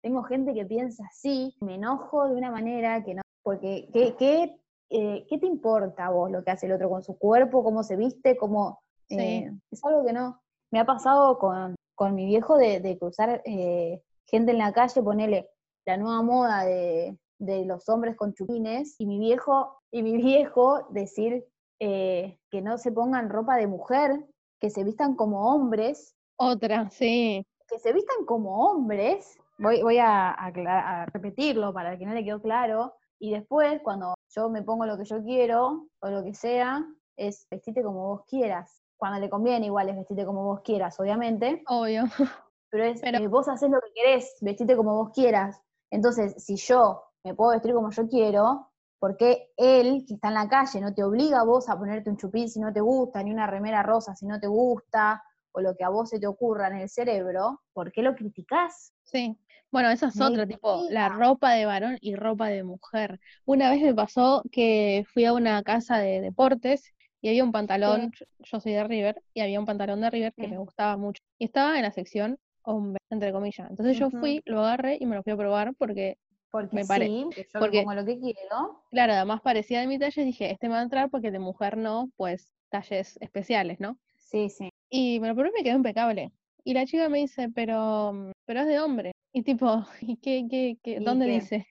tengo gente que piensa así, me enojo de una manera que no, porque ¿qué, qué, eh, ¿qué te importa a vos lo que hace el otro con su cuerpo, cómo se viste, cómo... Eh, es algo que no. Me ha pasado con, con mi viejo de, cruzar eh, gente en la calle, ponerle la nueva moda de, los hombres con chupines, y mi viejo, y mi viejo decir eh, que no se pongan ropa de mujer, que se vistan como hombres. Otra, sí. Que se vistan como hombres. Voy, voy a, a, repetirlo para que no le quedó claro. Y después, cuando yo me pongo lo que yo quiero, o lo que sea, es vestirte como vos quieras cuando le conviene, igual es vestirte como vos quieras, obviamente. Obvio. Pero es, Pero... Eh, vos haces lo que querés, vestirte como vos quieras. Entonces, si yo me puedo vestir como yo quiero, ¿por qué él, que está en la calle, no te obliga a vos a ponerte un chupín si no te gusta, ni una remera rosa si no te gusta, o lo que a vos se te ocurra en el cerebro? ¿Por qué lo criticás? Sí. Bueno, esa es otra, tipo, la ropa de varón y ropa de mujer. Una vez me pasó que fui a una casa de deportes y había un pantalón, yo soy de River, y había un pantalón de River que me gustaba mucho. Y estaba en la sección hombre, entre comillas. Entonces yo fui, lo agarré y me lo fui a probar porque, porque me parece. yo porque, pongo lo que quiero. Claro, además parecía de mi talle, dije, este me va a entrar porque de mujer no, pues talles especiales, ¿no? Sí, sí. Y me lo probé y me quedó impecable. Y la chica me dice, pero, pero es de hombre. Y tipo, ¿y qué, qué, qué, dónde dice?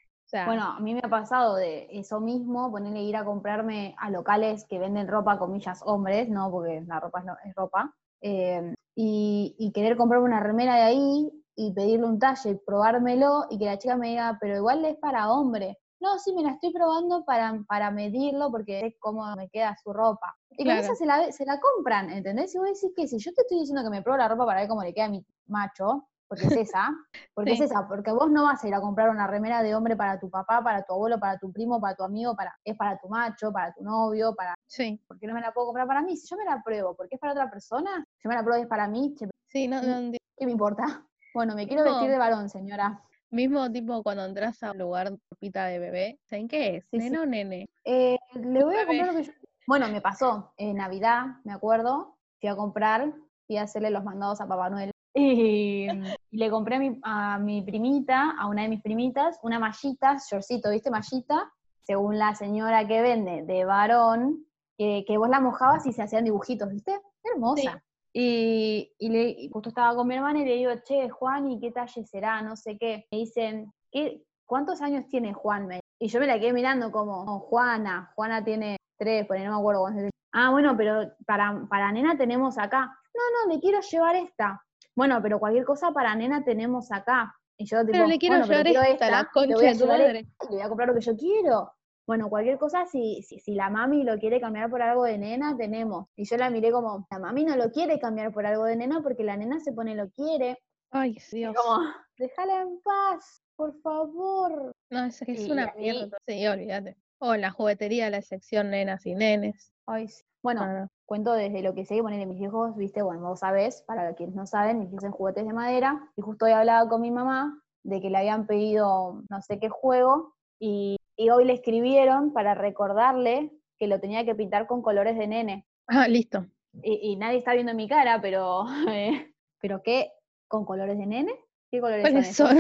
bueno, a mí me ha pasado de eso mismo, ponerle ir a comprarme a locales que venden ropa, comillas, hombres, ¿no? Porque la ropa es, ropa. Eh, y, querer comprarme una remera de ahí y pedirle un talle, probármelo y que la chica me diga, pero igual es para hombre. No, sí, me la estoy probando para, para medirlo porque sé cómo me queda su ropa. Y con esa se la, se la compran, ¿entendés? Y vos decís que si yo te estoy diciendo que me pruebo la ropa para ver cómo le queda a mi macho, porque es esa, porque es esa, porque vos no vas a ir a comprar una remera de hombre para tu papá, para tu abuelo, para tu primo, para tu amigo, para, es para tu macho, para tu novio, para... Sí. ¿Por qué no me la puedo comprar para mí? Si yo me la pruebo, porque es para otra persona, yo me la pruebo y es para mí. Sí, no, no, ¿Qué me importa? Bueno, me quiero vestir de varón, señora. Mismo tipo cuando entras a un lugar pita de bebé, ¿saben qué es? ¿Nene o nene? Eh, le voy a comprar lo que yo... Bueno, me pasó en Navidad, me acuerdo, fui a comprar, fui a hacerle los mandados a Papá Noel y, le compré a mi, a mi, primita, a una de mis primitas, una mallita, shortcito, ¿viste? Mallita, según la señora que vende, de varón, que, que vos la mojabas y se hacían dibujitos, ¿viste? Hermosa. Y, y, le, justo estaba con mi hermana y le digo, che, Juan, ¿y qué talle será? No sé qué. Me dicen, ¿qué, ¿cuántos años tiene Juan? Y yo me la quedé mirando como, Juana, Juana tiene tres, porque no me acuerdo Ah, bueno, pero para, para nena tenemos acá. No, no, le quiero llevar esta bueno, pero cualquier cosa para nena tenemos acá. Y yo tipo, pero le quiero llevar esta, la concha de tu madre. le voy a comprar lo que yo quiero. Bueno, cualquier cosa, si, si, si, la mami lo quiere cambiar por algo de nena, tenemos. Y yo la miré como, la mami no lo quiere cambiar por algo de nena porque la nena se pone lo quiere. Ay, Dios. Como, déjala en paz, por favor. No, es, es Y una mierda. Sí, olvídate. O la juguetería, la sección nenas y nenes. Ay, sí. Bueno, Ah, cuento desde lo que sé, que ponerle mis viejos, viste, bueno, vos sabés, para quienes no saben, mis viejos en juguetes de madera, y justo hoy hablaba con mi mamá de que le habían pedido no sé qué juego, y, y hoy le escribieron para recordarle que lo tenía que pintar con colores de nene. Ah, listo. Y, y nadie está viendo mi cara, pero, eh, ¿pero qué? ¿Con colores de nene? ¿Qué colores son son?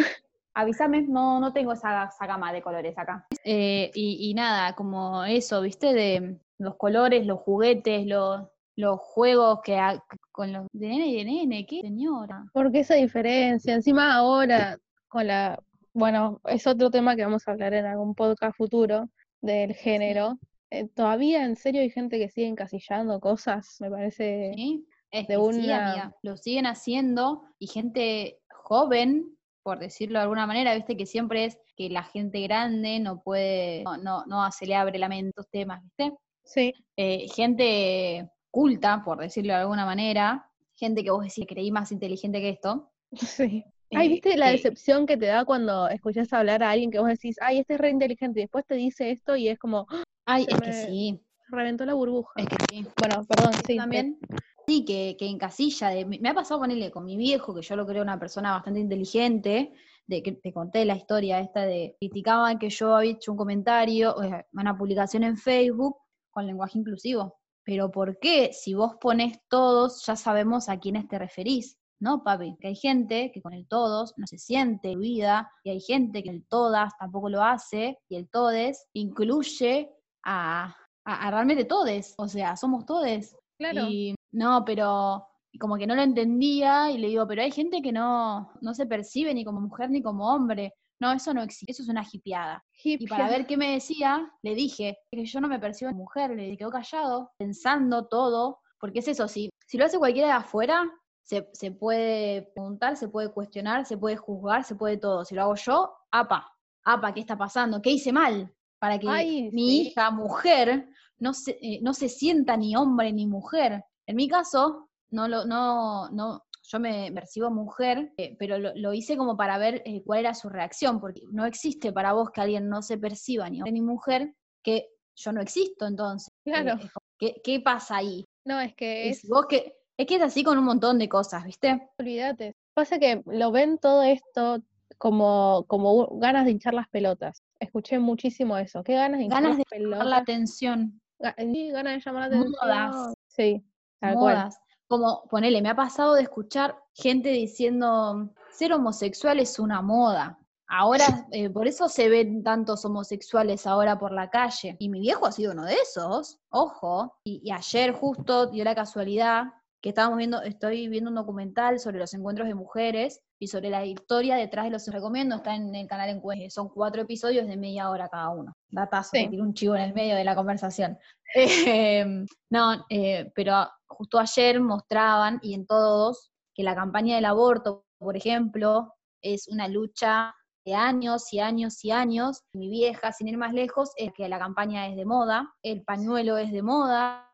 Avísame, no, no tengo esa, esa gama de colores acá. Eh, y, y nada, como eso, ¿viste? De los colores, los juguetes, los, los juegos que ha- con los de nene y de nene, ¿qué señora? ¿Por qué esa diferencia? Encima ahora, con la, bueno, es otro tema que vamos a hablar en algún podcast futuro del género. Eh, todavía en serio hay gente que sigue encasillando cosas, me parece. ¿Sí? Es de que sí, una- amiga, lo siguen haciendo y gente joven, por decirlo de alguna manera, viste que siempre es que la gente grande no puede, no, no, no se le abre la mente estos temas, ¿viste? Sí, eh, gente culta, por decirlo de alguna manera, gente que vos decís creí más inteligente que esto. sí. Ay, ¿viste la decepción que te da cuando escuchás hablar a alguien que vos decís, ay, este es re inteligente, y después te dice esto y es como, ¡ah! Ay, es que sí, reventó la burbuja. es que sí. Bueno, perdón, sí. También, sí, que, que encasilla, de, me ha pasado ponerle con mi viejo, que yo lo creo una persona bastante inteligente, de que te conté la historia esta de criticaban que yo había hecho un comentario, o sea, una publicación en Facebook con lenguaje inclusivo. Pero ¿por qué si vos pones todos ya sabemos a quiénes te referís? No, papi, que hay gente que con el todos no se siente incluida y hay gente que el todas tampoco lo hace y el todes incluye a, a, a realmente todes, o sea, somos todes. Claro. Y no, pero como que no lo entendía y le digo, pero hay gente que no, no se percibe ni como mujer ni como hombre. No, eso no existe, eso es una hipiada. Y para ver qué me decía, le dije que yo no me percibo como mujer, le quedó callado, pensando todo, porque es eso, si, si lo hace cualquiera de afuera, se, se puede preguntar, se puede cuestionar, se puede juzgar, se puede todo. Si lo hago yo, apa, apa, ¿qué está pasando? ¿Qué hice mal? Para que Ay, mi sí. hija, mujer, no se, eh, no se sienta ni hombre ni mujer. En mi caso, no lo, no, no, yo me percibo mujer, eh, pero lo, lo hice como para ver eh, cuál era su reacción, porque no existe para vos que alguien no se perciba ni hombre ni mujer, que yo no existo entonces. Claro. ¿qué, qué pasa ahí? No, es que Es, es, vos que, es que es así con un montón de cosas, ¿viste? olvídate. Pasa que lo ven todo esto como, como ganas de hinchar las pelotas. Escuché muchísimo eso. ¿Qué ganas de hinchar Ganas las de llamar pelotas? la atención, Ga- Sí, ganas de llamar la atención. Modas. Sí, tal cual. modas. Como, ponele, me ha pasado de escuchar gente diciendo, ser homosexual es una moda. Ahora, eh, por eso se ven tantos homosexuales ahora por la calle. Y mi viejo ha sido uno de esos, ojo. Y, y ayer justo dio la casualidad que estábamos viendo, estoy viendo un documental sobre los encuentros de mujeres y sobre la historia detrás de los recomiendo, está en el canal Encuentros, son cuatro episodios de media hora cada uno. Datazo, Sí. que tiene un chivo en el medio de la conversación. Eh, no, eh, pero justo ayer mostraban, y en todos, que la campaña del aborto, por ejemplo, es una lucha de años y años y años. Mi vieja, sin ir más lejos, es que la campaña es de moda, el pañuelo es de moda,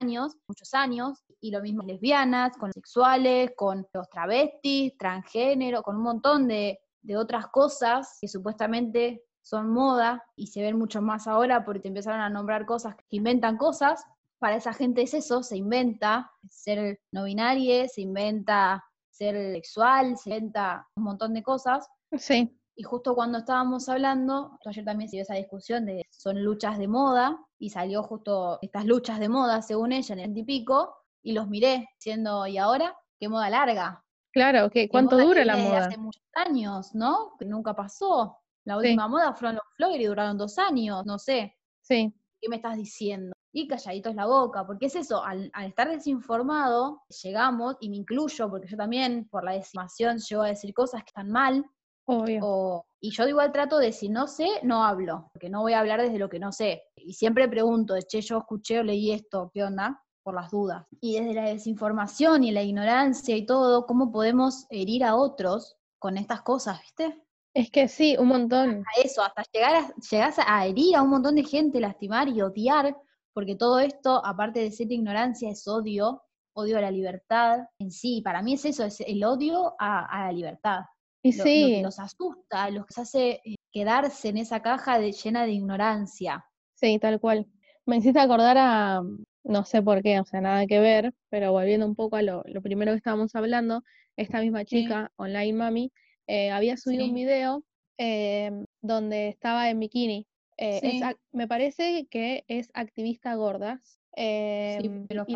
años, muchos años, y lo mismo lesbianas, con sexuales, con los travestis, transgénero, con un montón de, de otras cosas que supuestamente son moda y se ven mucho más ahora porque te empezaron a nombrar cosas que inventan cosas. Para esa gente es eso, se inventa ser no binaria, se inventa ser sexual, se inventa un montón de cosas. Sí, Y justo cuando estábamos hablando, ayer también se dio esa discusión de son luchas de moda, y salió justo estas luchas de moda, según ella, en el pico, y los miré, diciendo, ¿y ahora? ¿Qué moda larga? claro, ¿qué, ¿Qué ¿cuánto moda dura la moda? Hace muchos años, ¿no? Que nunca pasó. La Sí. última moda fueron los floggers y duraron dos años, no sé. Sí, ¿Qué me estás diciendo? Y calladitos la boca, porque es eso, al, al estar desinformado, llegamos, y me incluyo, porque yo también, por la desinformación, llego a decir cosas que están mal, obvio. o- y yo igual trato de si no sé, no hablo, porque no voy a hablar desde lo que no sé. Y siempre pregunto, che, yo escuché o leí esto, ¿qué onda? Por las dudas. Y desde la desinformación y la ignorancia y todo, ¿cómo podemos herir a otros con estas cosas, viste? Es que sí, un montón. A eso, hasta llegar a, llegás a herir a un montón de gente, lastimar y odiar, porque todo esto, aparte de ser ignorancia, es odio, odio a la libertad en sí. Para mí es eso, es el odio a, la libertad. Y lo, sí. que los asusta, los que hace eh, quedarse en esa caja de, llena de ignorancia. Sí, tal cual. Me hiciste acordar a, no sé por qué, o sea, nada que ver, pero volviendo un poco a lo, primero que estábamos hablando, esta misma chica, Online Mami, eh, había subido un video em, donde estaba en bikini. Eh, me parece que es activista gorda. Em, y, los,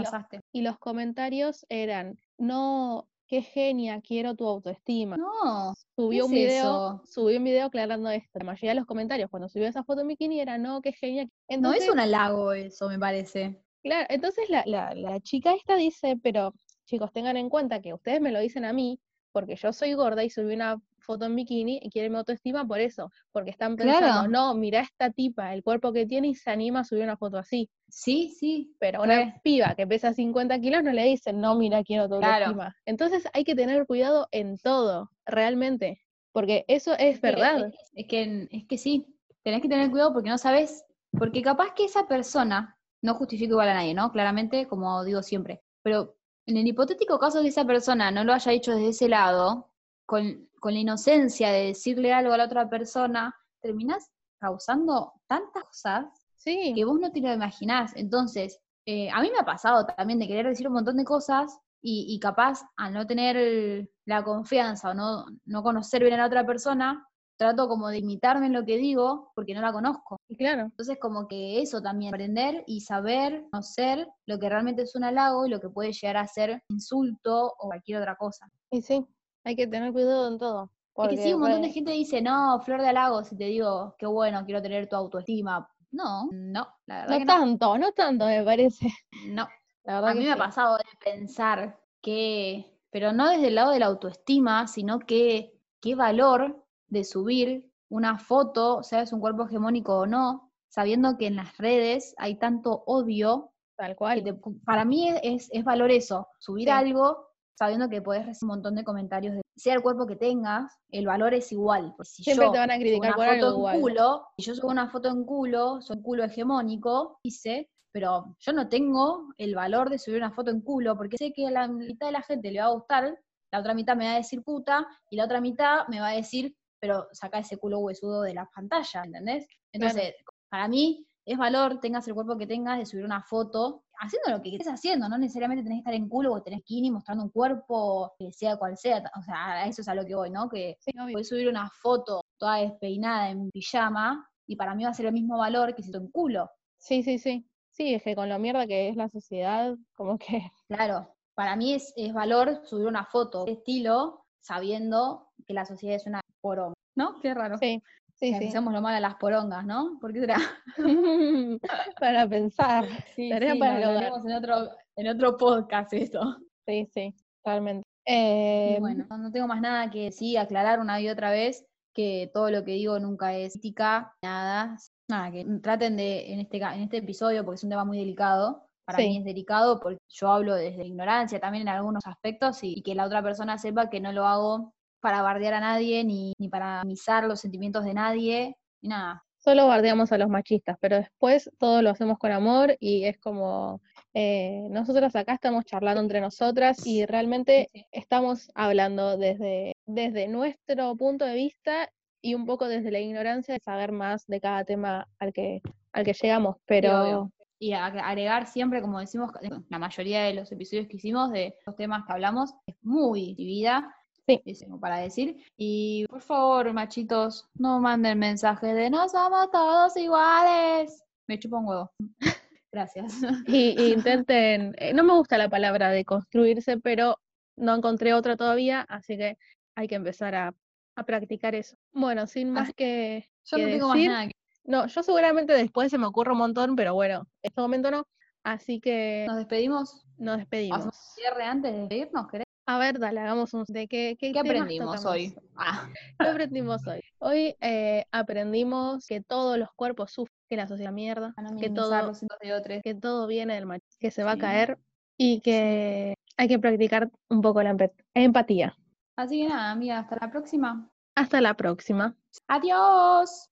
y los comentarios eran, no, qué genia, quiero tu autoestima. No. Subió un video, subió un video aclarando esto. La mayoría de los comentarios cuando subió esa foto en bikini era no, qué genia. no es un halago eso, me parece. Claro, entonces la, la, la chica esta dice, pero chicos, tengan en cuenta que ustedes me lo dicen a mí, porque yo soy gorda y subí una foto en bikini y quieren mi autoestima por eso, porque están pensando, no, mira esta tipa, el cuerpo que tiene y se anima a subir una foto así. Sí, sí. Pero una piba que pesa 50 kilos no le dicen, no, mira, quiero tu autoestima. Entonces hay que tener cuidado en todo, realmente, porque eso es verdad. Es, que, es que sí, tenés que tener cuidado porque no sabes, porque capaz que esa persona, no justifica igual a nadie, ¿no? Claramente, como digo siempre, pero en el hipotético caso de que esa persona no lo haya hecho desde ese lado, con, la inocencia de decirle algo a la otra persona, terminás causando tantas cosas que vos no te lo imaginás. Entonces, eh, a mí me ha pasado también de querer decir un montón de cosas y, capaz al no tener la confianza o no, no conocer bien a la otra persona, trato como de imitarme en lo que digo porque no la conozco. Y claro. Entonces como que eso también, aprender y saber, conocer lo que realmente es un halago y lo que puede llegar a ser insulto o cualquier otra cosa. Y sí, hay que tener cuidado en todo. Porque sí, un montón de gente dice, no, flor de halago, si te digo, qué bueno, quiero tener tu autoestima. No, no, la verdad. No tanto, no. tanto me parece. No, la verdad a mí me ha pasado de pensar que, pero no desde el lado de la autoestima, sino que qué valor de subir una foto, sea es un cuerpo hegemónico o no, sabiendo que en las redes hay tanto odio. Tal cual. para mí es, es, valor eso, subir algo sabiendo que puedes recibir un montón de comentarios de sea el cuerpo que tengas, el valor es igual. Si Siempre te van a criticar por algo en culo, si yo subo una foto en culo, soy un culo hegemónico, dice, pero yo no tengo el valor de subir una foto en culo, porque sé que a la mitad de la gente le va a gustar, la otra mitad me va a decir puta, y la otra mitad me va a decir pero saca ese culo huesudo de la pantalla, ¿entendés? Entonces, para mí es valor, tengas el cuerpo que tengas, de subir una foto, haciendo lo que estés haciendo, no necesariamente tenés que estar en culo o tenés skinny mostrando un cuerpo, que sea cual sea, o sea, eso es a lo que voy, ¿no? Que sí, puedes subir una foto toda despeinada en pijama y para mí va a ser el mismo valor que si estoy en culo. Sí, sí, sí. Sí, es que con lo mierda que es la sociedad, como que... Claro, para mí es, es valor subir una foto de estilo sabiendo que la sociedad es una poronga, ¿no? Qué raro. Sí, sí, sí. Hacemos lo malo a las porongas, ¿no? ¿Por qué será? para pensar. Sí, sí para lo haremos en otro, en otro podcast esto. Sí, sí, realmente. Eh, bueno, no tengo más nada que decir, aclarar una y otra vez que todo lo que digo nunca es ética, nada. Nada, que traten de, en este, en este episodio, porque es un tema muy delicado, para mí es delicado porque yo hablo desde ignorancia también en algunos aspectos y, que la otra persona sepa que no lo hago para bardear a nadie ni, ni para misar los sentimientos de nadie, ni nada. Solo bardeamos a los machistas, pero después todo lo hacemos con amor y es como eh, nosotras acá estamos charlando entre nosotras y realmente estamos hablando desde, desde nuestro punto de vista y un poco desde la ignorancia de saber más de cada tema al que, al que llegamos, pero y agregar siempre, como decimos, la mayoría de los episodios que hicimos de los temas que hablamos, es muy vivida. Sí. para decir. Y por favor, machitos, no manden mensajes de no somos todos iguales. Me chupo un huevo. Gracias. Y, intenten, eh, no me gusta la palabra de construirse, pero no encontré otra todavía, así que hay que empezar a, practicar eso. Bueno, sin más que. Yo no tengo más nada que no, yo seguramente después se me ocurre un montón, pero bueno, en este momento no. Así que. ¿Nos despedimos? Nos despedimos. ¿Hacemos cierre antes de despedirnos, querés? A ver, dale, hagamos un. ¿De qué, qué, aprendimos hoy? Ah. ¿Qué aprendimos hoy? Hoy eh, aprendimos que todos los cuerpos sufren, que la sociedad mierda, que todo, que todo viene del machismo, que se va a caer y que hay que practicar un poco la empatía. Así que nada, amiga, hasta la próxima. Hasta la próxima. Adiós.